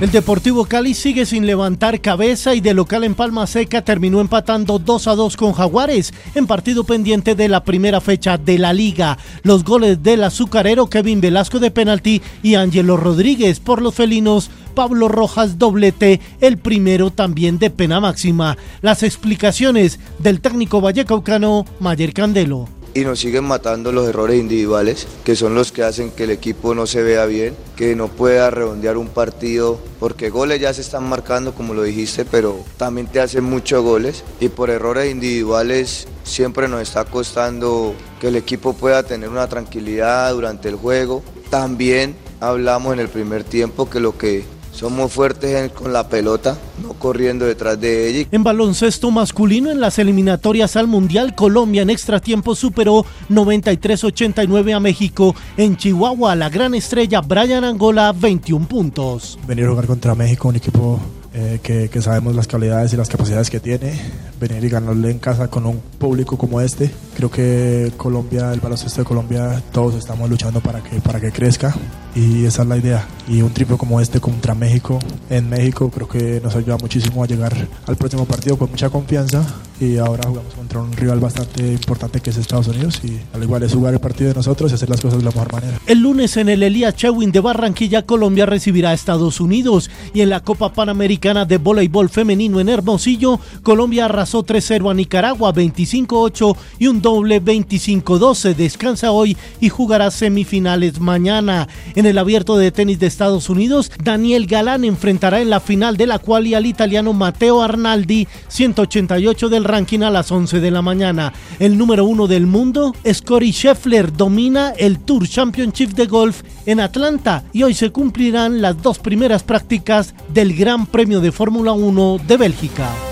El Deportivo Cali sigue sin levantar cabeza y de local en Palma Seca terminó empatando 2 a 2 con Jaguares en partido pendiente de la primera fecha de la liga. Los goles del azucarero Kevin Velasco de penalti y Ángelo Rodríguez por los felinos Pablo Rojas doblete, el primero también de pena máxima. Las explicaciones del técnico vallecaucano Mayer Candelo y nos siguen matando los errores individuales, que son los que hacen que el equipo no se vea bien, que no pueda redondear un partido, porque goles ya se están marcando, como lo dijiste, pero también te hacen muchos goles y por errores individuales siempre nos está costando que el equipo pueda tener una tranquilidad durante el juego. También hablamos en el primer tiempo que lo que somos fuertes con la pelota, no corriendo detrás de ella. En baloncesto masculino en las eliminatorias al Mundial, Colombia en extra tiempo superó 93-89 a México. En Chihuahua, la gran estrella Brian Angola, 21 puntos. Venir a jugar contra México, un equipo eh, que, que, sabemos las calidades y las capacidades que tiene, venir y ganarle en casa con un público como este. Creo que Colombia, el baloncesto de Colombia, todos estamos luchando para que, para que crezca y esa es la idea. Y un triple como este contra México, en México, creo que nos ayuda muchísimo a llegar al próximo partido con mucha confianza y ahora jugamos contra un rival bastante importante que es Estados Unidos y al igual es jugar el partido de nosotros y hacer las cosas de la mejor manera. El lunes en el Elías Chewin de Barranquilla, Colombia recibirá a Estados Unidos y en la Copa Panamericana de Voleibol Femenino en Hermosillo, Colombia arrasó 3-0 a Nicaragua 25-8 y un doble 25-12. Descansa hoy y jugará semifinales mañana. En el abierto de tenis de Estados Unidos, Daniel Galán enfrentará en la final de la cual al italiano Matteo Arnaldi 188 del ranking a las 11 de la mañana. El número uno del mundo, Scotty Scheffler, domina el Tour Championship de Golf en Atlanta y hoy se cumplirán las dos primeras prácticas del Gran Premio de Fórmula 1 de Bélgica.